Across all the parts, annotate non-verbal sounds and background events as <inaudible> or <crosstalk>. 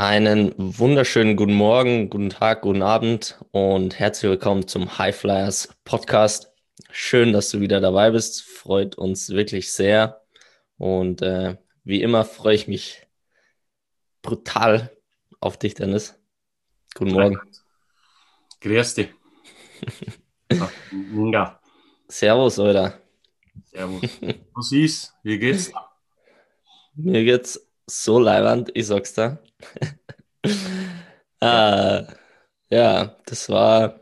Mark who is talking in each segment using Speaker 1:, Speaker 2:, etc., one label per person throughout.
Speaker 1: Einen wunderschönen guten Morgen, guten Tag, guten Abend und herzlich willkommen zum High Flyers Podcast. Schön, dass du wieder dabei bist. Freut uns wirklich sehr. Und äh, wie immer freue ich mich brutal auf dich, Dennis. Guten Morgen.
Speaker 2: Grüß dich. <laughs>
Speaker 1: ja. Servus, oder?
Speaker 2: Servus. Was ist? Wie geht's?
Speaker 1: Mir geht's so leibend, ich sag's dir. <laughs> ah, ja, das war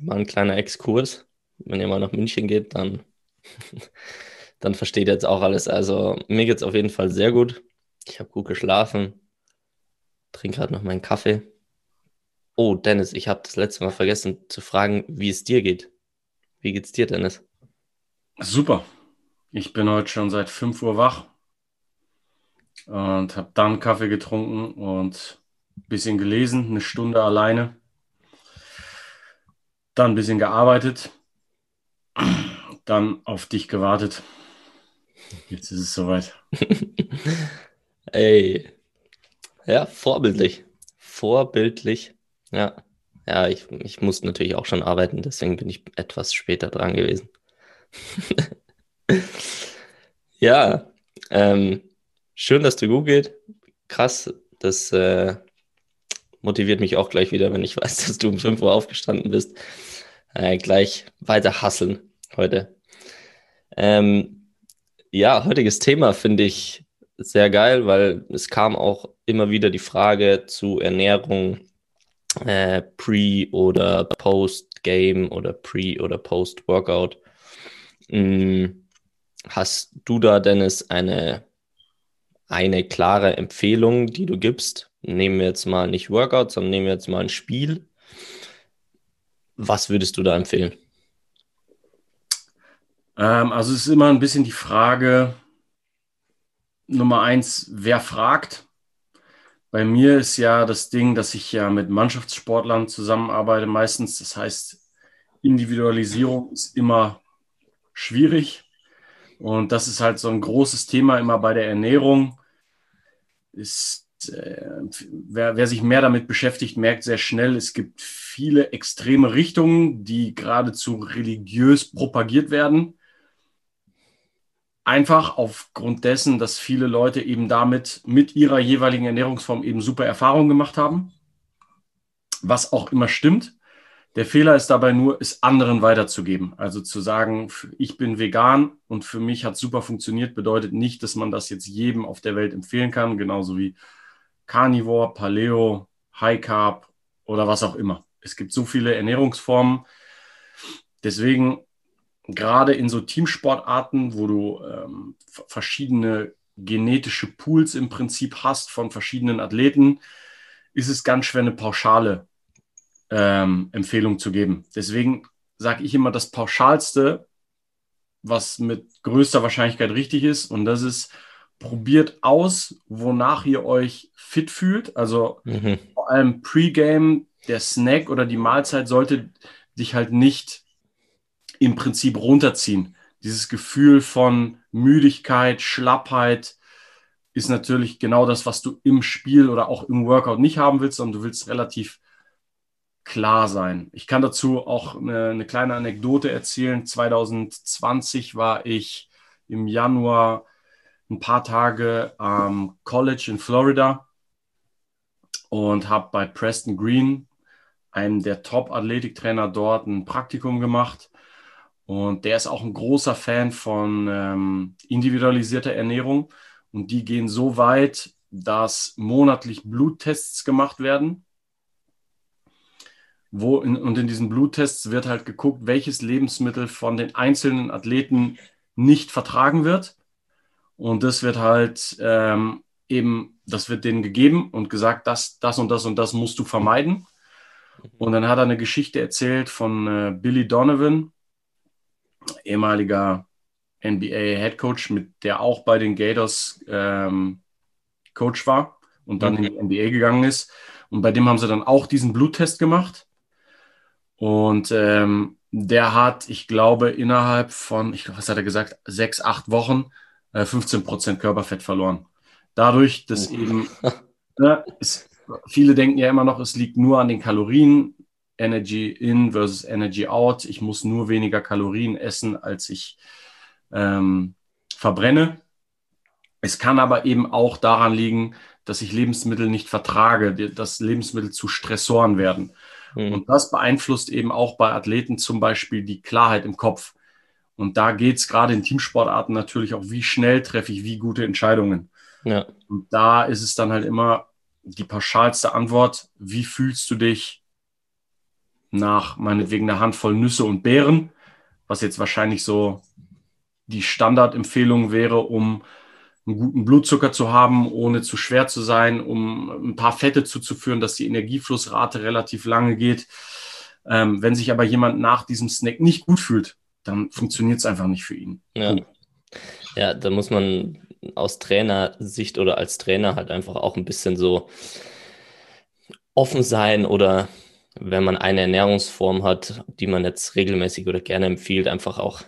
Speaker 1: mal ein kleiner Exkurs. Wenn ihr mal nach München geht, dann, <laughs> dann versteht ihr jetzt auch alles. Also mir geht es auf jeden Fall sehr gut. Ich habe gut geschlafen. Trinke gerade noch meinen Kaffee. Oh, Dennis, ich habe das letzte Mal vergessen zu fragen, wie es dir geht. Wie geht's dir, Dennis?
Speaker 2: Super. Ich bin heute schon seit 5 Uhr wach und habe dann Kaffee getrunken und ein bisschen gelesen, eine Stunde alleine. Dann ein bisschen gearbeitet, dann auf dich gewartet. Jetzt ist es soweit. <laughs>
Speaker 1: Ey, ja, vorbildlich. Vorbildlich. Ja, ja, ich, ich musste natürlich auch schon arbeiten, deswegen bin ich etwas später dran gewesen. <laughs> ja, ähm, Schön, dass dir gut geht. Krass, das äh, motiviert mich auch gleich wieder, wenn ich <laughs> weiß, dass du um 5 Uhr aufgestanden bist. Äh, gleich weiter hasseln heute. Ähm, ja, heutiges Thema finde ich sehr geil, weil es kam auch immer wieder die Frage zu Ernährung äh, pre- oder post-Game oder pre- oder post-Workout. Hm, hast du da, Dennis, eine eine klare Empfehlung, die du gibst? Nehmen wir jetzt mal nicht Workout, sondern nehmen wir jetzt mal ein Spiel. Was würdest du da empfehlen?
Speaker 2: Ähm, also es ist immer ein bisschen die Frage, Nummer eins, wer fragt? Bei mir ist ja das Ding, dass ich ja mit Mannschaftssportlern zusammenarbeite meistens. Das heißt, Individualisierung ist immer schwierig. Und das ist halt so ein großes Thema immer bei der Ernährung ist, äh, wer, wer sich mehr damit beschäftigt, merkt sehr schnell, es gibt viele extreme Richtungen, die geradezu religiös propagiert werden. Einfach aufgrund dessen, dass viele Leute eben damit mit ihrer jeweiligen Ernährungsform eben super Erfahrungen gemacht haben. Was auch immer stimmt. Der Fehler ist dabei nur, es anderen weiterzugeben. Also zu sagen, ich bin vegan und für mich hat super funktioniert, bedeutet nicht, dass man das jetzt jedem auf der Welt empfehlen kann, genauso wie Carnivore, Paleo, High Carb oder was auch immer. Es gibt so viele Ernährungsformen. Deswegen gerade in so Teamsportarten, wo du ähm, verschiedene genetische Pools im Prinzip hast von verschiedenen Athleten, ist es ganz schwer eine pauschale ähm, Empfehlung zu geben. Deswegen sage ich immer das Pauschalste, was mit größter Wahrscheinlichkeit richtig ist, und das ist, probiert aus, wonach ihr euch fit fühlt. Also mhm. vor allem Pre-Game, der Snack oder die Mahlzeit sollte dich halt nicht im Prinzip runterziehen. Dieses Gefühl von Müdigkeit, Schlappheit ist natürlich genau das, was du im Spiel oder auch im Workout nicht haben willst, sondern du willst relativ klar sein. Ich kann dazu auch eine, eine, kleine Anekdote erzählen. 2020 war ich im Januar ein paar Tage am College in Florida und habe bei Preston Green, einem der Top-Athletiktrainer dort, ein Praktikum gemacht. Und der ist auch ein großer Fan von ähm, individualisierter Ernährung. Und die gehen so weit, dass monatlich Bluttests gemacht werden wo in, und in diesen Bluttests wird halt geguckt, welches Lebensmittel von den einzelnen Athleten nicht vertragen wird. Und das wird halt ähm, eben, das wird denen gegeben und gesagt, das, das und das und das musst du vermeiden. Und dann hat er eine Geschichte erzählt von äh, Billy Donovan, ehemaliger NBA Head Coach, mit der auch bei den Gators ähm, Coach war und dann mhm. in die NBA gegangen ist. Und bei dem haben sie dann auch diesen Bluttest gemacht. Und ähm, der hat, ich glaube, innerhalb von, ich was hat er gesagt, sechs, acht Wochen äh, 15 Prozent Körperfett verloren. Dadurch, dass oh. eben <laughs> ne, es, viele denken ja immer noch, es liegt nur an den Kalorien. Energy in versus Energy out. Ich muss nur weniger Kalorien essen, als ich ähm, verbrenne. Es kann aber eben auch daran liegen, dass ich Lebensmittel nicht vertrage, dass Lebensmittel zu Stressoren werden. Mhm. Und das beeinflusst eben auch bei Athleten zum Beispiel die Klarheit im Kopf. Und da geht es gerade in Teamsportarten natürlich auch, wie schnell treffe ich wie gute Entscheidungen. Ja. Und da ist es dann halt immer die pauschalste Antwort, wie fühlst du dich nach meinetwegen einer Handvoll Nüsse und Beeren, was jetzt wahrscheinlich so die Standardempfehlung wäre, um einen guten Blutzucker zu haben, ohne zu schwer zu sein, um ein paar Fette zuzuführen, dass die Energieflussrate relativ lange geht. Ähm, wenn sich aber jemand nach diesem Snack nicht gut fühlt, dann funktioniert es einfach nicht für ihn.
Speaker 1: Ja. ja, da muss man aus Trainersicht oder als Trainer halt einfach auch ein bisschen so offen sein oder wenn man eine Ernährungsform hat, die man jetzt regelmäßig oder gerne empfiehlt, einfach auch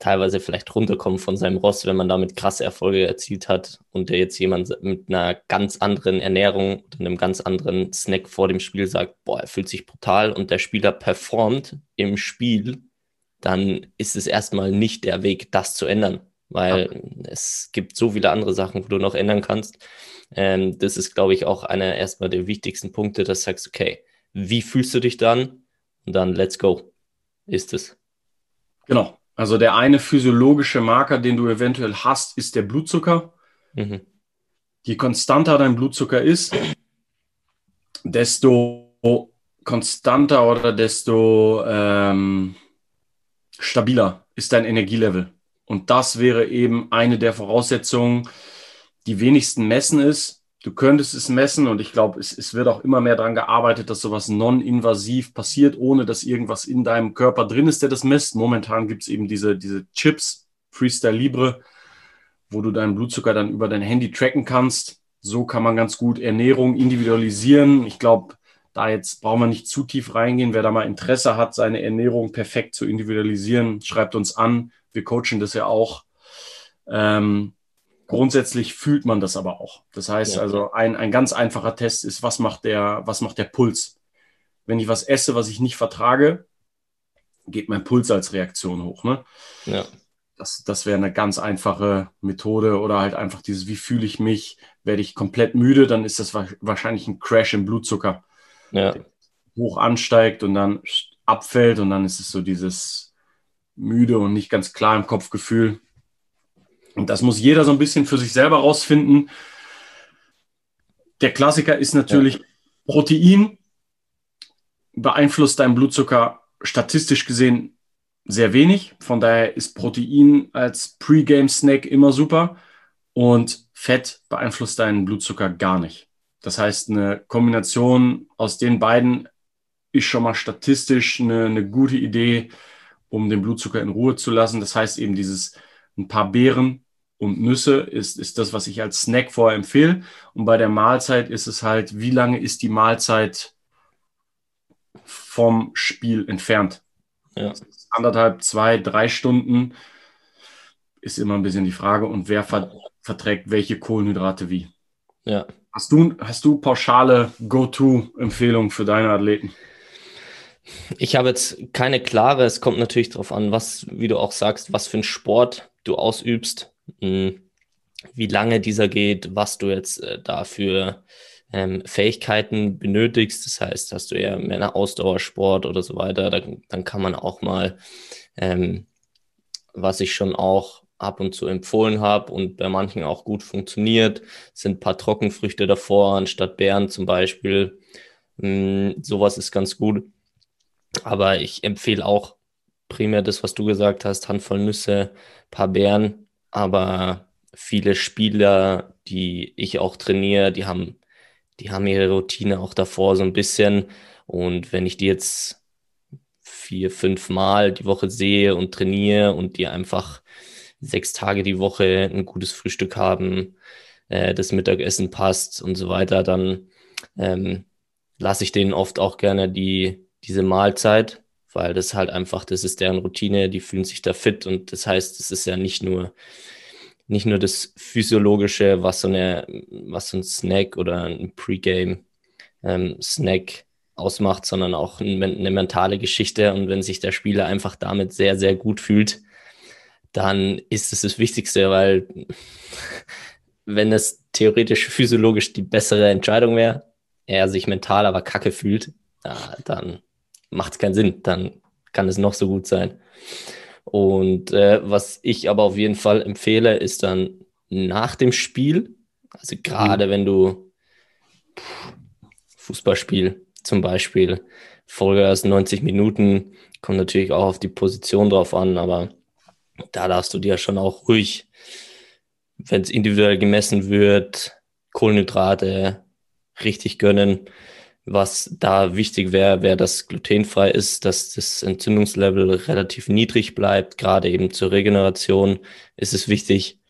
Speaker 1: teilweise vielleicht runterkommen von seinem Ross, wenn man damit krasse Erfolge erzielt hat und der jetzt jemand mit einer ganz anderen Ernährung oder einem ganz anderen Snack vor dem Spiel sagt, boah, er fühlt sich brutal und der Spieler performt im Spiel, dann ist es erstmal nicht der Weg, das zu ändern, weil ja. es gibt so viele andere Sachen, wo du noch ändern kannst. Ähm, das ist, glaube ich, auch einer erstmal der wichtigsten Punkte, dass du sagst, okay, wie fühlst du dich dann? Und dann let's go. Ist es.
Speaker 2: Genau. Also der eine physiologische Marker, den du eventuell hast, ist der Blutzucker. Mhm. Je konstanter dein Blutzucker ist, desto konstanter oder desto ähm, stabiler ist dein Energielevel. Und das wäre eben eine der Voraussetzungen, die wenigsten messen ist, du könntest es messen und ich glaube, es, es wird auch immer mehr daran gearbeitet, dass sowas non-invasiv passiert, ohne dass irgendwas in deinem Körper drin ist, der das misst. Momentan gibt es eben diese, diese Chips, Freestyle Libre, wo du deinen Blutzucker dann über dein Handy tracken kannst. So kann man ganz gut Ernährung individualisieren. Ich glaube, da jetzt brauchen wir nicht zu tief reingehen. Wer da mal Interesse hat, seine Ernährung perfekt zu individualisieren, schreibt uns an. Wir coachen das ja auch. Ähm, Grundsätzlich fühlt man das aber auch. Das heißt ja. also, ein, ein ganz einfacher Test ist, was macht, der, was macht der Puls? Wenn ich was esse, was ich nicht vertrage, geht mein Puls als Reaktion hoch. Ne? Ja. Das, das wäre eine ganz einfache Methode oder halt einfach dieses, wie fühle ich mich? Werde ich komplett müde, dann ist das wahrscheinlich ein Crash im Blutzucker. Ja. Hoch ansteigt und dann abfällt und dann ist es so dieses müde und nicht ganz klar im Kopfgefühl. Und das muss jeder so ein bisschen für sich selber rausfinden. Der Klassiker ist natürlich ja. Protein beeinflusst deinen Blutzucker statistisch gesehen sehr wenig. Von daher ist Protein als Pre-Game-Snack immer super und Fett beeinflusst deinen Blutzucker gar nicht. Das heißt, eine Kombination aus den beiden ist schon mal statistisch eine, eine gute Idee, um den Blutzucker in Ruhe zu lassen. Das heißt eben dieses ein paar Beeren und Nüsse ist, ist das, was ich als Snack vorher empfehle. Und bei der Mahlzeit ist es halt, wie lange ist die Mahlzeit vom Spiel entfernt? Ja. Anderthalb, zwei, drei Stunden ist immer ein bisschen die Frage. Und wer ver verträgt welche Kohlenhydrate wie? Ja. Hast du, hast du pauschale Go-To-Empfehlungen für deine Athleten?
Speaker 1: Ich habe jetzt keine klare, es kommt natürlich darauf an, was, wie du auch sagst, was für einen Sport du ausübst, hm, wie lange dieser geht, was du jetzt äh, dafür ähm, Fähigkeiten benötigst. Das heißt, hast du eher mehr Ausdauersport oder so weiter, dann, dann kann man auch mal, ähm, was ich schon auch ab und zu empfohlen habe und bei manchen auch gut funktioniert, sind paar Trockenfrüchte davor, anstatt Beeren zum Beispiel. Ähm, sowas ist ganz gut. Aber ich empfehle auch primär das, was du gesagt hast, Handvoll Nüsse, paar Beeren, aber viele Spieler, die ich auch trainiere, die haben, die haben ihre Routine auch davor so ein bisschen. Und wenn ich die jetzt vier, fünf Mal die Woche sehe und trainiere und die einfach sechs Tage die Woche ein gutes Frühstück haben, äh, das Mittagessen passt und so weiter, dann ähm, lasse ich denen oft auch gerne die, diese Mahlzeit, weil das halt einfach, das ist deren Routine, die fühlen sich da fit und das heißt, es ist ja nicht nur, nicht nur das Physiologische, was so, eine, was so ein Snack oder ein Pre-Game ähm, ausmacht, sondern auch eine mentale Geschichte. Und wenn sich der Spieler einfach damit sehr, sehr gut fühlt, dann ist es das Wichtigste, weil <laughs> wenn es theoretisch physiologisch die bessere Entscheidung wäre, er sich mental aber kacke fühlt, dann macht es keinen Sinn. Dann kann es noch so gut sein. Und äh, was ich aber auf jeden Fall empfehle, ist dann nach dem Spiel, also gerade mhm. wenn du Fußballspiel zum Beispiel, Vollgas 90 Minuten, kommt natürlich auch auf die Position drauf an, aber da darfst du dir schon auch ruhig, wenn es individuell gemessen wird, Kohlenhydrate richtig gönnen. Was da wichtig wäre, wäre, dass glutenfrei ist, dass das Entzündungslevel relativ niedrig bleibt. Gerade eben zur Regeneration ist es wichtig.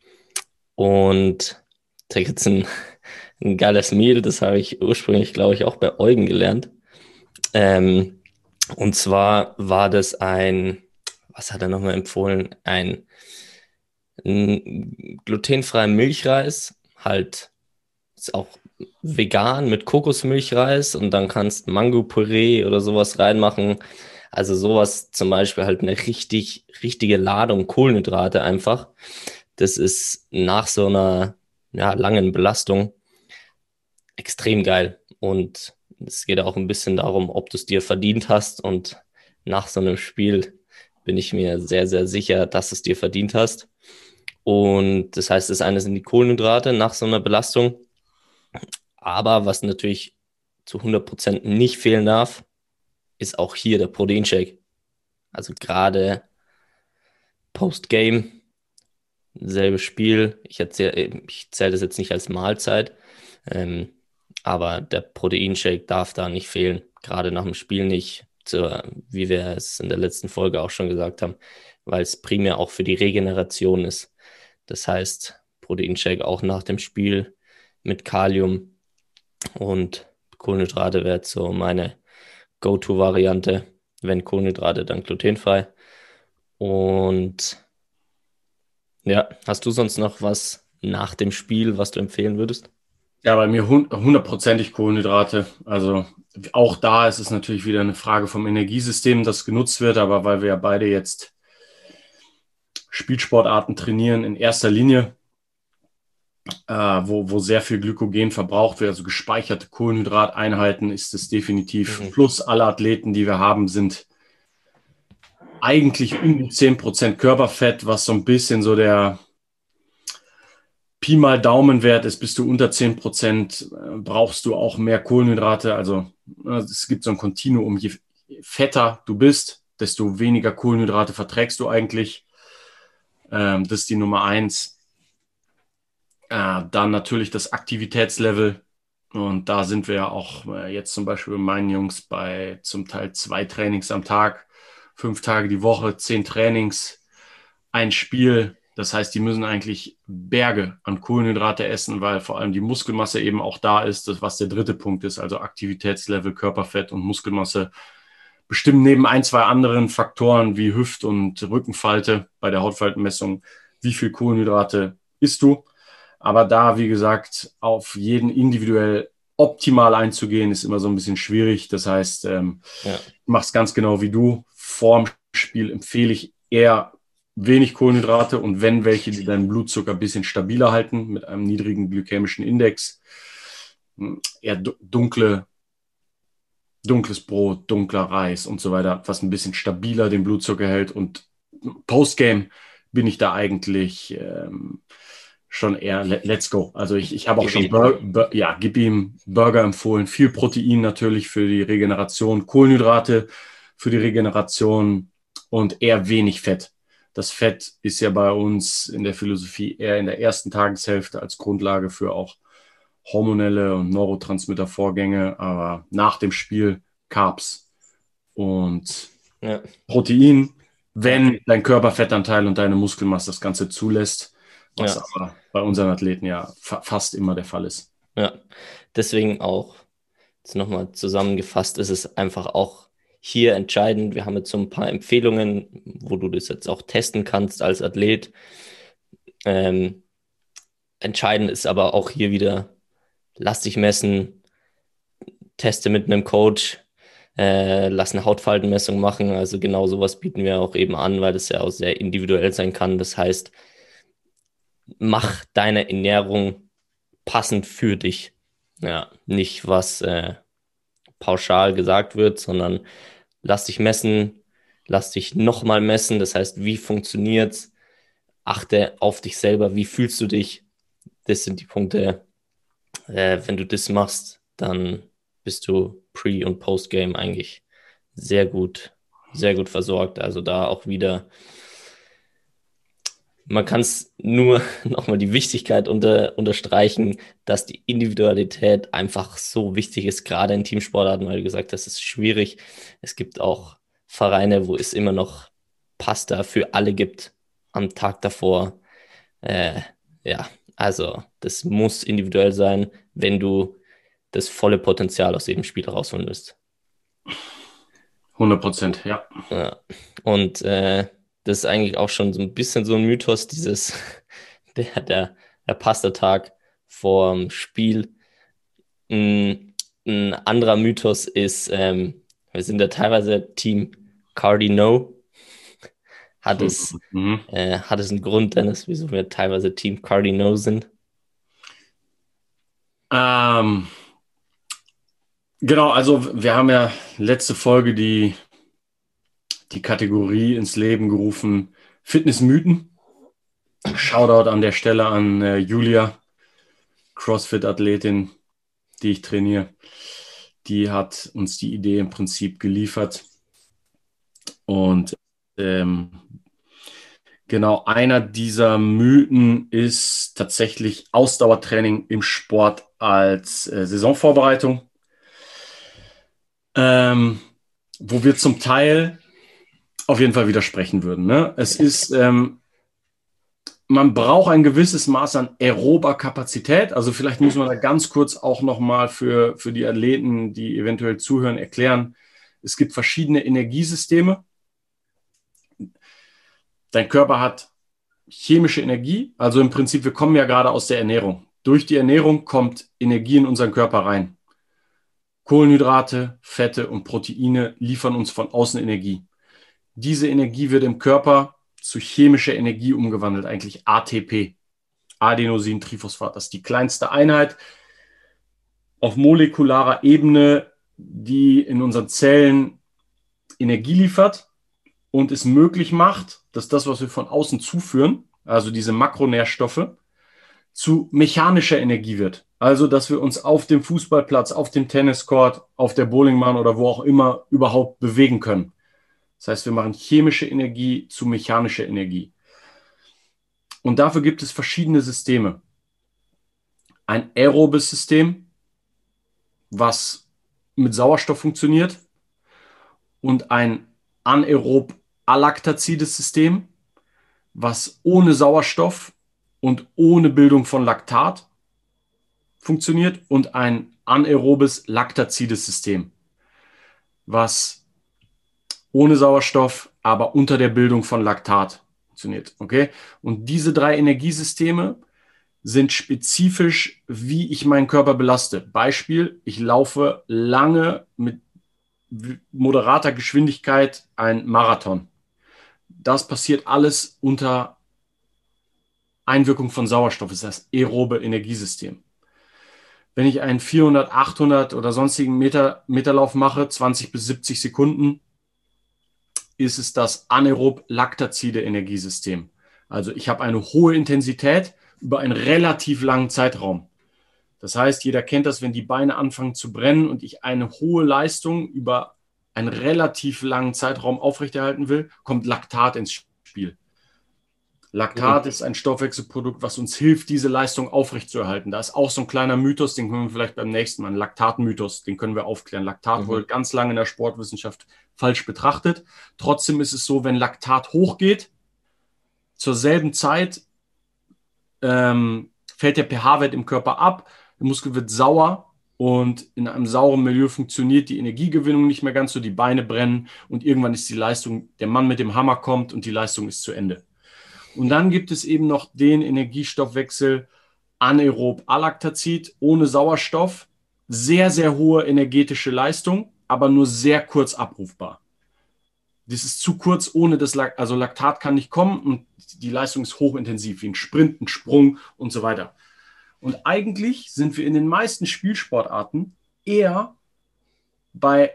Speaker 1: Und da gibt es ein, <laughs> ein geiles Mehl, das habe ich ursprünglich, glaube ich, auch bei Eugen gelernt. Ähm, und zwar war das ein, was hat er nochmal empfohlen? Ein, ein glutenfreien Milchreis, halt ist auch vegan mit Kokosmilchreis und dann kannst Mango-Püree oder sowas reinmachen. Also sowas zum Beispiel halt eine richtig, richtige Ladung Kohlenhydrate einfach. Das ist nach so einer ja, langen Belastung extrem geil. Und es geht auch ein bisschen darum, ob du es dir verdient hast. Und nach so einem Spiel bin ich mir sehr, sehr sicher, dass es dir verdient hast. Und das heißt, das eine sind die Kohlenhydrate nach so einer Belastung. Aber was natürlich zu 100% nicht fehlen darf, ist auch hier der Proteinshake. Also gerade Post-Game, selbes Spiel. Ich, erzähl, ich zähle das jetzt nicht als Mahlzeit, ähm, aber der Proteinshake darf da nicht fehlen. Gerade nach dem Spiel nicht, zur, wie wir es in der letzten Folge auch schon gesagt haben, weil es primär auch für die Regeneration ist. Das heißt, Proteinshake auch nach dem Spiel mit Kalium und Kohlenhydrate wäre so meine Go-To-Variante. Wenn Kohlenhydrate, dann glutenfrei. Und ja, hast du sonst noch was nach dem Spiel, was du empfehlen würdest?
Speaker 2: Ja, bei mir hundertprozentig Kohlenhydrate. Also auch da ist es natürlich wieder eine Frage vom Energiesystem, das genutzt wird, aber weil wir ja beide jetzt Spielsportarten trainieren in erster Linie, äh, wo, wo sehr viel Glykogen verbraucht wird, also gespeicherte Kohlenhydrateinheiten, ist es definitiv. Mhm. Plus alle Athleten, die wir haben, sind eigentlich um die 10% Körperfett, was so ein bisschen so der Pi mal Daumenwert ist, bist du unter 10%, äh, brauchst du auch mehr Kohlenhydrate. Also äh, es gibt so ein Kontinuum, je fetter du bist, desto weniger Kohlenhydrate verträgst du eigentlich. Ähm, das ist die Nummer eins. Äh, dann natürlich das Aktivitätslevel. Und da sind wir ja auch äh, jetzt zum Beispiel bei meinen Jungs bei zum Teil zwei Trainings am Tag, fünf Tage die Woche, zehn Trainings, ein Spiel. Das heißt, die müssen eigentlich Berge an Kohlenhydrate essen, weil vor allem die Muskelmasse eben auch da ist, das, was der dritte Punkt ist, also Aktivitätslevel, Körperfett und Muskelmasse bestimmen neben ein, zwei anderen Faktoren wie Hüft- und Rückenfalte bei der Hautfaltenmessung, wie viel Kohlenhydrate isst du. Aber da, wie gesagt, auf jeden individuell optimal einzugehen, ist immer so ein bisschen schwierig. Das heißt, ähm, ja. mach es ganz genau wie du. Vorm Spiel empfehle ich eher wenig Kohlenhydrate und wenn welche, die deinen Blutzucker ein bisschen stabiler halten mit einem niedrigen glykämischen Index. Hm, eher dunkle, dunkles Brot, dunkler Reis und so weiter, was ein bisschen stabiler den Blutzucker hält. Und Postgame bin ich da eigentlich ähm, schon eher let's go. Also ich, ich habe auch gib schon Bur ja, gib ihm Burger empfohlen, viel Protein natürlich für die Regeneration, Kohlenhydrate für die Regeneration und eher wenig Fett. Das Fett ist ja bei uns in der Philosophie eher in der ersten Tageshälfte als Grundlage für auch hormonelle und Neurotransmittervorgänge, aber nach dem Spiel Carbs und ja. Protein, wenn dein Körperfettanteil und deine Muskelmasse das Ganze zulässt was ja. aber bei unseren Athleten ja fa fast immer der Fall ist.
Speaker 1: Ja, deswegen auch, jetzt nochmal zusammengefasst, ist es einfach auch hier entscheidend. Wir haben jetzt so ein paar Empfehlungen, wo du das jetzt auch testen kannst als Athlet. Ähm, entscheidend ist aber auch hier wieder, lass dich messen, teste mit einem Coach, äh, lass eine Hautfaltenmessung machen. Also genau sowas bieten wir auch eben an, weil das ja auch sehr individuell sein kann. Das heißt, mach deine Ernährung passend für dich. Ja, nicht was äh, pauschal gesagt wird, sondern lass dich messen, lass dich nochmal messen. Das heißt, wie funktioniert's? Achte auf dich selber, wie fühlst du dich? Das sind die Punkte. Äh, wenn du das machst, dann bist du Pre- und Post-Game eigentlich sehr gut, sehr gut versorgt. Also da auch wieder man kann es nur <laughs> nochmal die Wichtigkeit unter, unterstreichen, dass die Individualität einfach so wichtig ist, gerade in Teamsportarten, weil du gesagt hast, es ist schwierig. Es gibt auch Vereine, wo es immer noch Pasta für alle gibt am Tag davor. Äh, ja, also das muss individuell sein, wenn du das volle Potenzial aus jedem Spiel rausholen willst.
Speaker 2: 100 Prozent, ja.
Speaker 1: ja. Und äh, das ist eigentlich auch schon so ein bisschen so ein Mythos, dieses, <laughs> der, der, der Pastatag vorm Spiel. Ein, ein, anderer Mythos ist, ähm, wir sind ja teilweise Team Cardi No. Hat es, <laughs> mhm. äh, hat es einen Grund, Dennis, wieso wir teilweise Team Cardi No sind?
Speaker 2: Ähm, genau, also wir haben ja letzte Folge die die Kategorie ins Leben gerufen Fitnessmythen. Shoutout an der Stelle an äh, Julia, CrossFit-Athletin, die ich trainiere. Die hat uns die Idee im Prinzip geliefert. Und ähm, genau einer dieser Mythen ist tatsächlich Ausdauertraining im Sport als äh, Saisonvorbereitung, ähm, wo wir zum Teil auf jeden Fall widersprechen würden. Ne? Es ist, ähm, man braucht ein gewisses Maß an aerober Kapazität. Also vielleicht muss man da ganz kurz auch nochmal für, für die Athleten, die eventuell zuhören, erklären. Es gibt verschiedene Energiesysteme. Dein Körper hat chemische Energie. Also im Prinzip, wir kommen ja gerade aus der Ernährung. Durch die Ernährung kommt Energie in unseren Körper rein. Kohlenhydrate, Fette und Proteine liefern uns von außen Energie. Diese Energie wird im Körper zu chemischer Energie umgewandelt, eigentlich ATP, Adenosintriphosphat. Das ist die kleinste Einheit auf molekularer Ebene, die in unseren Zellen Energie liefert und es möglich macht, dass das, was wir von außen zuführen, also diese Makronährstoffe, zu mechanischer Energie wird. Also, dass wir uns auf dem Fußballplatz, auf dem Tenniscourt, auf der Bowlingbahn oder wo auch immer überhaupt bewegen können. Das heißt, wir machen chemische Energie zu mechanischer Energie. Und dafür gibt es verschiedene Systeme. Ein aerobes System, was mit Sauerstoff funktioniert, und ein anaerob alaktazides System, was ohne Sauerstoff und ohne Bildung von Laktat funktioniert, und ein anaerobes laktazides System, was ohne Sauerstoff, aber unter der Bildung von Laktat funktioniert. Okay? Und diese drei Energiesysteme sind spezifisch, wie ich meinen Körper belaste. Beispiel, ich laufe lange mit moderater Geschwindigkeit ein Marathon. Das passiert alles unter Einwirkung von Sauerstoff, das ist das aerobe Energiesystem. Wenn ich einen 400, 800 oder sonstigen Meter, Meterlauf mache, 20 bis 70 Sekunden, ist es das anaerob-laktazide Energiesystem. Also ich habe eine hohe Intensität über einen relativ langen Zeitraum. Das heißt, jeder kennt das, wenn die Beine anfangen zu brennen und ich eine hohe Leistung über einen relativ langen Zeitraum aufrechterhalten will, kommt Laktat ins Spiel. Laktat ist ein Stoffwechselprodukt, was uns hilft, diese Leistung aufrechtzuerhalten. Da ist auch so ein kleiner Mythos, den können wir vielleicht beim nächsten Mal, ein Laktatmythos, den können wir aufklären. Laktat mhm. wurde ganz lange in der Sportwissenschaft falsch betrachtet. Trotzdem ist es so, wenn Laktat hochgeht, zur selben Zeit ähm, fällt der pH-Wert im Körper ab, der Muskel wird sauer und in einem sauren Milieu funktioniert die Energiegewinnung nicht mehr ganz so, die Beine brennen und irgendwann ist die Leistung, der Mann mit dem Hammer kommt und die Leistung ist zu Ende. Und dann gibt es eben noch den Energiestoffwechsel, anaerob Alaktazid ohne Sauerstoff, sehr, sehr hohe energetische Leistung, aber nur sehr kurz abrufbar. Das ist zu kurz, ohne das Lak also Laktat kann nicht kommen und die Leistung ist hochintensiv, wie ein Sprint, ein Sprung und so weiter. Und eigentlich sind wir in den meisten Spielsportarten eher bei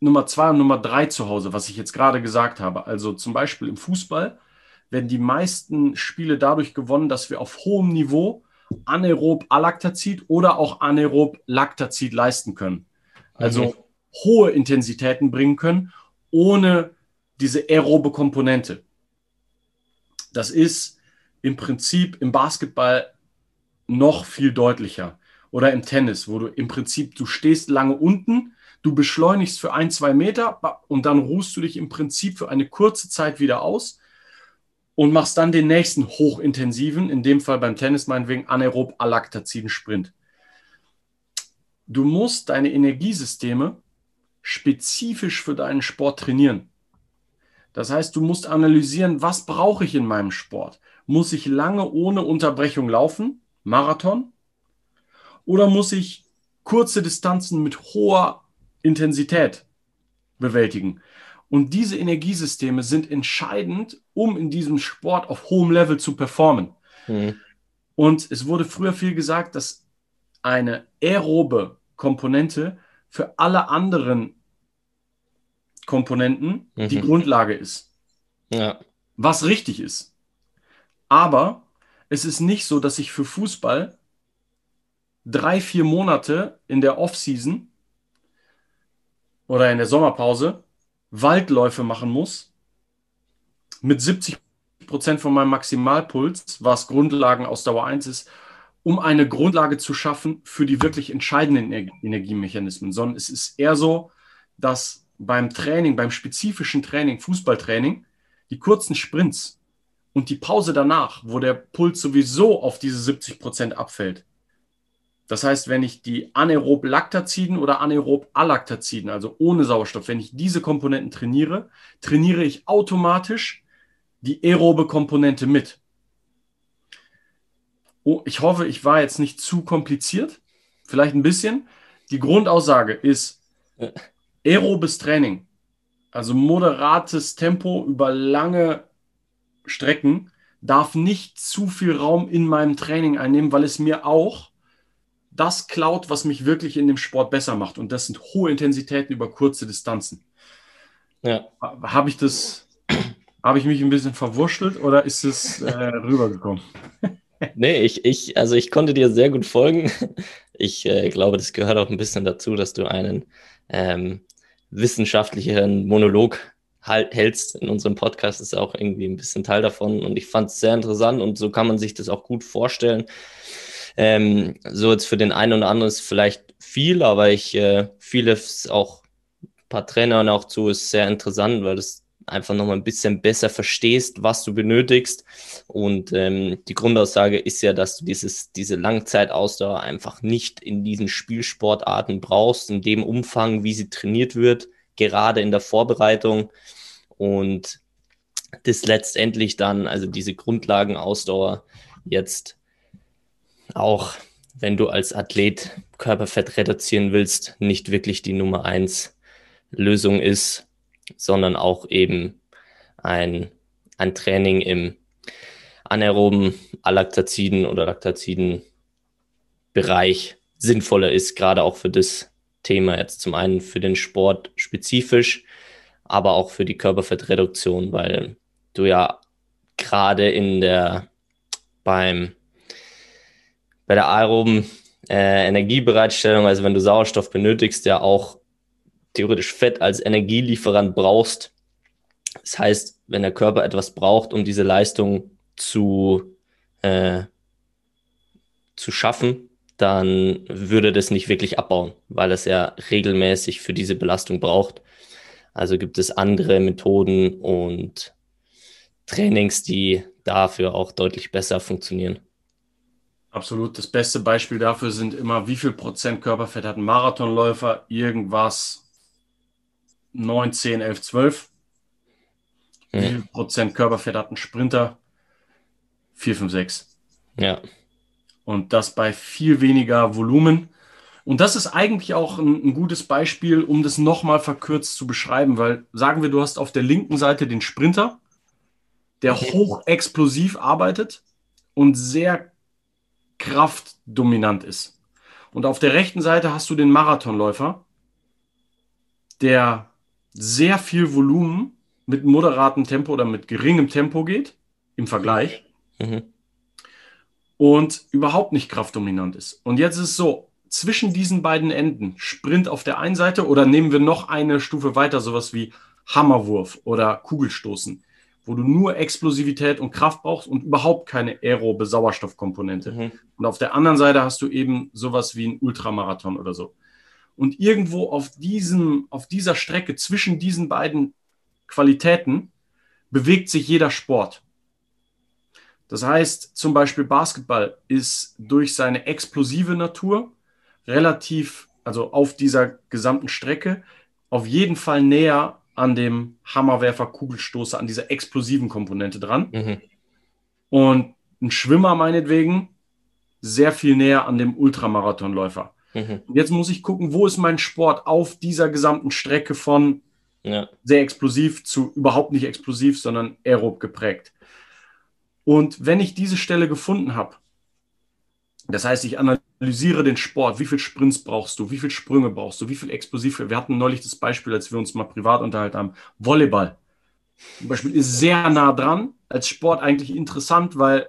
Speaker 2: Nummer zwei und Nummer drei zu Hause, was ich jetzt gerade gesagt habe. Also zum Beispiel im Fußball werden die meisten Spiele dadurch gewonnen, dass wir auf hohem Niveau anaerob Alaktazid oder auch anaerob Laktazid leisten können. Also mhm. hohe Intensitäten bringen können, ohne diese aerobe Komponente. Das ist im Prinzip im Basketball noch viel deutlicher. Oder im Tennis, wo du im Prinzip, du stehst lange unten, Du beschleunigst für ein, zwei Meter und dann ruhst du dich im Prinzip für eine kurze Zeit wieder aus und machst dann den nächsten hochintensiven, in dem Fall beim Tennis meinetwegen anaerob alaktaziden Sprint. Du musst deine Energiesysteme spezifisch für deinen Sport trainieren. Das heißt, du musst analysieren, was brauche ich in meinem Sport? Muss ich lange ohne Unterbrechung laufen, Marathon? Oder muss ich kurze Distanzen mit hoher Intensität bewältigen. Und diese Energiesysteme sind entscheidend, um in diesem Sport auf hohem Level zu performen. Mhm. Und es wurde früher viel gesagt, dass eine aerobe Komponente für alle anderen Komponenten mhm. die Grundlage ist. Ja. Was richtig ist. Aber es ist nicht so, dass ich für Fußball drei, vier Monate in der Offseason oder in der Sommerpause Waldläufe machen muss. Mit 70 Prozent von meinem Maximalpuls, was Grundlagen aus Dauer 1 ist, um eine Grundlage zu schaffen für die wirklich entscheidenden Energiemechanismen, sondern es ist eher so, dass beim Training, beim spezifischen Training, Fußballtraining, die kurzen Sprints und die Pause danach, wo der Puls sowieso auf diese 70 Prozent abfällt, das heißt, wenn ich die anaerob Laktaziden oder anaerob Alaktaziden, also ohne Sauerstoff, wenn ich diese Komponenten trainiere, trainiere ich automatisch die aerobe Komponente mit. Oh, ich hoffe, ich war jetzt nicht zu kompliziert. Vielleicht ein bisschen. Die Grundaussage ist aerobes Training, also moderates Tempo über lange Strecken, darf nicht zu viel Raum in meinem Training einnehmen, weil es mir auch das klaut, was mich wirklich in dem Sport besser macht. Und das sind hohe Intensitäten über kurze Distanzen. Ja. Habe ich das, habe ich mich ein bisschen verwurschtelt oder ist es äh, rübergekommen? <laughs>
Speaker 1: nee, ich, ich, also ich konnte dir sehr gut folgen. Ich äh, glaube, das gehört auch ein bisschen dazu, dass du einen ähm, wissenschaftlicheren Monolog halt, hältst in unserem Podcast. Das ist auch irgendwie ein bisschen Teil davon. Und ich fand es sehr interessant und so kann man sich das auch gut vorstellen. Ähm, so jetzt für den einen oder anderen ist vielleicht viel, aber ich äh, vieles auch ein paar Trainern auch zu ist sehr interessant, weil das einfach nochmal ein bisschen besser verstehst, was du benötigst. Und ähm, die Grundaussage ist ja, dass du dieses, diese Langzeitausdauer einfach nicht in diesen Spielsportarten brauchst, in dem Umfang, wie sie trainiert wird, gerade in der Vorbereitung. Und das letztendlich dann, also diese Grundlagenausdauer jetzt auch wenn du als Athlet Körperfett reduzieren willst, nicht wirklich die Nummer eins Lösung ist, sondern auch eben ein, ein Training im anaeroben Alaktaziden oder Laktaziden Bereich sinnvoller ist, gerade auch für das Thema jetzt zum einen für den Sport spezifisch, aber auch für die Körperfettreduktion, weil du ja gerade in der beim bei der aeroben äh, Energiebereitstellung, also wenn du Sauerstoff benötigst, ja auch theoretisch Fett als Energielieferant brauchst. Das heißt, wenn der Körper etwas braucht, um diese Leistung zu, äh, zu schaffen, dann würde das nicht wirklich abbauen, weil es ja regelmäßig für diese Belastung braucht. Also gibt es andere Methoden und Trainings, die dafür auch deutlich besser funktionieren.
Speaker 2: Absolut. Das beste Beispiel dafür sind immer, wie viel Prozent Körperfett hat ein Marathonläufer? Irgendwas 9, 10, 11, 12. Wie viel Prozent Körperfett hat ein Sprinter? 4, 5, 6. Ja. Und das bei viel weniger Volumen. Und das ist eigentlich auch ein, ein gutes Beispiel, um das nochmal verkürzt zu beschreiben, weil sagen wir, du hast auf der linken Seite den Sprinter, der hochexplosiv arbeitet und sehr kraftdominant ist. Und auf der rechten Seite hast du den Marathonläufer, der sehr viel Volumen mit moderatem Tempo oder mit geringem Tempo geht im Vergleich mhm. und überhaupt nicht kraftdominant ist. Und jetzt ist es so, zwischen diesen beiden Enden, Sprint auf der einen Seite oder nehmen wir noch eine Stufe weiter, sowas wie Hammerwurf oder Kugelstoßen, wo du nur Explosivität und Kraft brauchst und überhaupt keine aerobe Sauerstoffkomponente. Mhm. Und auf der anderen Seite hast du eben sowas wie ein Ultramarathon oder so. Und irgendwo auf, diesem, auf dieser Strecke zwischen diesen beiden Qualitäten bewegt sich jeder Sport. Das heißt, zum Beispiel Basketball ist durch seine explosive Natur relativ, also auf dieser gesamten Strecke, auf jeden Fall näher an dem Hammerwerfer Kugelstoßer, an dieser explosiven Komponente dran. Mhm. Und ein Schwimmer meinetwegen sehr viel näher an dem Ultramarathonläufer. Mhm. Jetzt muss ich gucken, wo ist mein Sport auf dieser gesamten Strecke von ja. sehr explosiv zu überhaupt nicht explosiv, sondern aerob geprägt. Und wenn ich diese Stelle gefunden habe, das heißt, ich analysiere den Sport. Wie viele Sprints brauchst du? Wie viele Sprünge brauchst du? Wie viel explosiv? Wir hatten neulich das Beispiel, als wir uns mal privat unterhalten haben. Volleyball. Zum Beispiel ist sehr nah dran. Als Sport eigentlich interessant, weil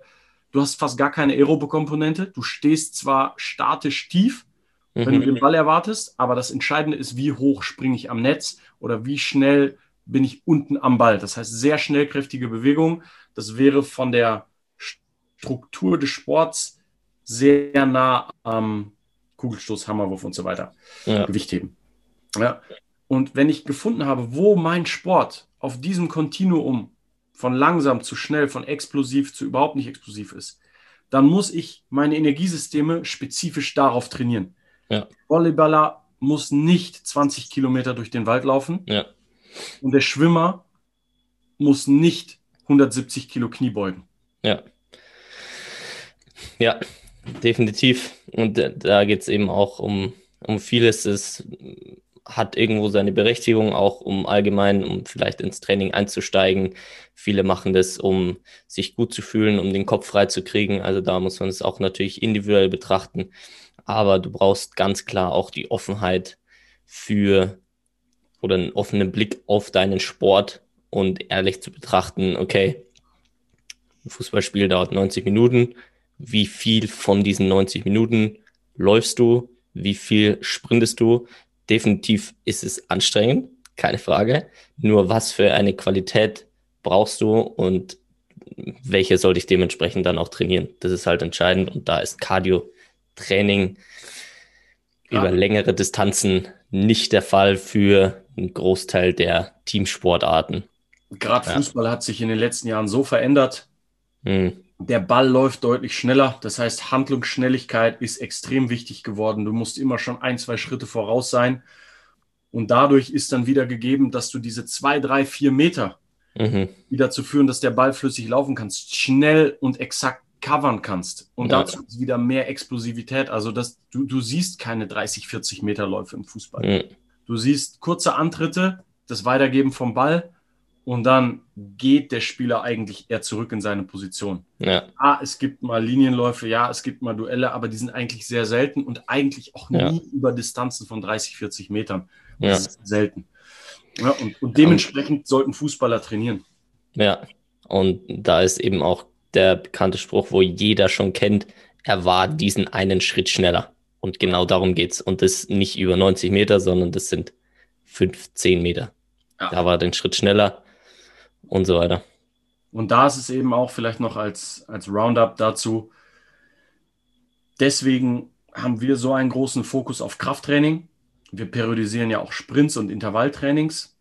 Speaker 2: du hast fast gar keine aerobe Komponente. Du stehst zwar statisch tief, wenn mhm. du den Ball erwartest, aber das Entscheidende ist, wie hoch springe ich am Netz oder wie schnell bin ich unten am Ball. Das heißt, sehr schnellkräftige Bewegung. Das wäre von der Struktur des Sports sehr nah am Kugelstoß, Hammerwurf und so weiter. Ja. Gewichtheben. Ja. Und wenn ich gefunden habe, wo mein Sport auf diesem Kontinuum von langsam zu schnell, von explosiv zu überhaupt nicht explosiv ist, dann muss ich meine Energiesysteme spezifisch darauf trainieren. Ja. Volleyballer muss nicht 20 Kilometer durch den Wald laufen. Ja. Und der Schwimmer muss nicht 170 Kilo Knie beugen.
Speaker 1: Ja. Ja, definitiv. Und da geht es eben auch um, um vieles. Es hat irgendwo seine Berechtigung, auch um allgemein, um vielleicht ins Training einzusteigen. Viele machen das, um sich gut zu fühlen, um den Kopf frei zu kriegen. Also da muss man es auch natürlich individuell betrachten. Aber du brauchst ganz klar auch die Offenheit für oder einen offenen Blick auf deinen Sport und ehrlich zu betrachten, okay, ein Fußballspiel dauert 90 Minuten, wie viel von diesen 90 Minuten läufst du, wie viel sprintest du. Definitiv ist es anstrengend, keine Frage. Nur was für eine Qualität brauchst du und welche sollte ich dementsprechend dann auch trainieren. Das ist halt entscheidend und da ist Cardio-Training ja. über längere Distanzen nicht der Fall für einen Großteil der Teamsportarten.
Speaker 2: Gerade Fußball ja. hat sich in den letzten Jahren so verändert. Hm. Der Ball läuft deutlich schneller. Das heißt, Handlungsschnelligkeit ist extrem wichtig geworden. Du musst immer schon ein, zwei Schritte voraus sein. Und dadurch ist dann wieder gegeben, dass du diese zwei, drei, vier Meter, mhm. die dazu führen, dass der Ball flüssig laufen kannst, schnell und exakt covern kannst. Und ja. dazu ist wieder mehr Explosivität. Also dass du, du siehst keine 30, 40 Meter Läufe im Fußball. Mhm. Du siehst kurze Antritte, das Weitergeben vom Ball und dann geht der Spieler eigentlich eher zurück in seine Position. Ja. Ah, es gibt mal Linienläufe, ja, es gibt mal Duelle, aber die sind eigentlich sehr selten und eigentlich auch nie ja. über Distanzen von 30, 40 Metern. Das ja. ist selten. Ja, und, und dementsprechend und, sollten Fußballer trainieren.
Speaker 1: Ja, und da ist eben auch der bekannte Spruch, wo jeder schon kennt, er war diesen einen Schritt schneller. Und genau darum geht's. Und das nicht über 90 Meter, sondern das sind 15 Meter. Ja. Da war den Schritt schneller und so weiter.
Speaker 2: Und da ist es eben auch vielleicht noch als, als Roundup dazu. Deswegen haben wir so einen großen Fokus auf Krafttraining. Wir periodisieren ja auch Sprints und Intervalltrainings.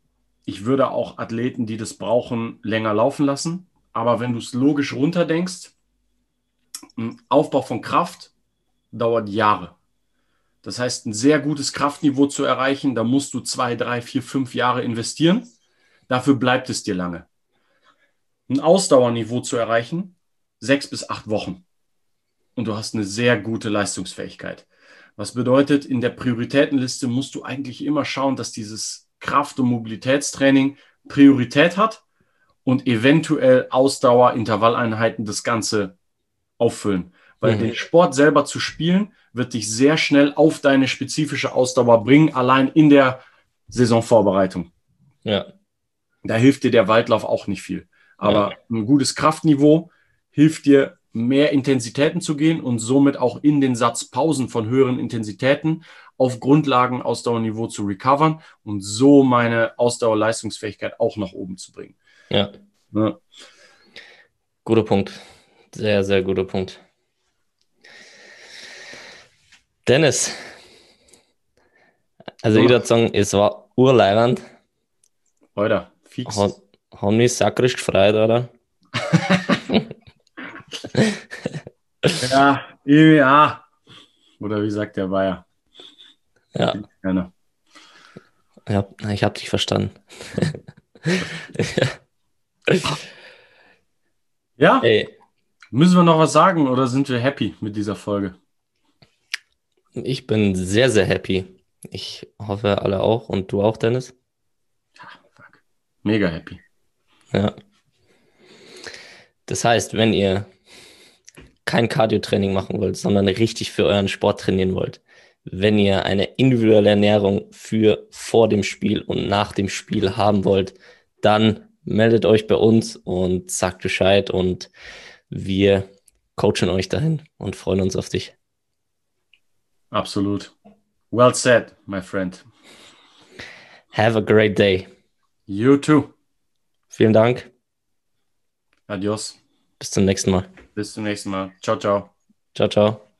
Speaker 2: Ich würde auch Athleten, die das brauchen, länger laufen lassen. Aber wenn du es logisch runterdenkst, ein Aufbau von Kraft dauert Jahre. Das heißt, ein sehr gutes Kraftniveau zu erreichen, da musst du zwei, drei, vier, fünf Jahre investieren. Dafür bleibt es dir lange ein Ausdauerniveau zu erreichen, sechs bis acht Wochen. und du hast eine sehr gute Leistungsfähigkeit. Was bedeutet, in der Prioritätenliste musst du eigentlich immer schauen, dass dieses Kraft- und Mobilitätstraining Priorität hat und eventuell Ausdauer, Intervalleinheiten das Ganze auffüllen. Weil mhm. den Sport selber zu spielen, wird dich sehr schnell auf deine spezifische Ausdauer bringen, allein in der Saisonvorbereitung.
Speaker 1: Ja.
Speaker 2: Da hilft dir der Waldlauf auch nicht viel. Aber ein gutes Kraftniveau hilft dir, mehr Intensitäten zu gehen und somit auch in den Satz Pausen von höheren Intensitäten auf Grundlagen Ausdauerniveau zu recovern und so meine Ausdauerleistungsfähigkeit auch nach oben zu bringen.
Speaker 1: Ja. ja. Guter Punkt. Sehr, sehr guter Punkt. Dennis. Also, ja. sagen, es war urleibend.
Speaker 2: Alter, fix.
Speaker 1: Hat, hat mich sakrisch gefreut, oder?
Speaker 2: ja, ja. Oder wie sagt der Bayer?
Speaker 1: Ja. Gerne. Ja, ich habe dich verstanden.
Speaker 2: ja? Ey. Müssen wir noch was sagen oder sind wir happy mit dieser Folge?
Speaker 1: Ich bin sehr, sehr happy. Ich hoffe, alle auch und du auch, Dennis.
Speaker 2: Ja, fuck. Mega happy.
Speaker 1: Ja. Das heißt, wenn ihr kein Cardio-Training machen wollt, sondern richtig für euren Sport trainieren wollt, wenn ihr eine individuelle Ernährung für vor dem Spiel und nach dem Spiel haben wollt, dann meldet euch bei uns und sagt Bescheid und wir coachen euch dahin und freuen uns auf dich.
Speaker 2: Absolut. Well said, my friend.
Speaker 1: Have a great day.
Speaker 2: You too.
Speaker 1: Vielen Dank.
Speaker 2: Adios.
Speaker 1: Bis zum nächsten Mal.
Speaker 2: Bis zum nächsten Mal. Ciao, ciao.
Speaker 1: Ciao, ciao.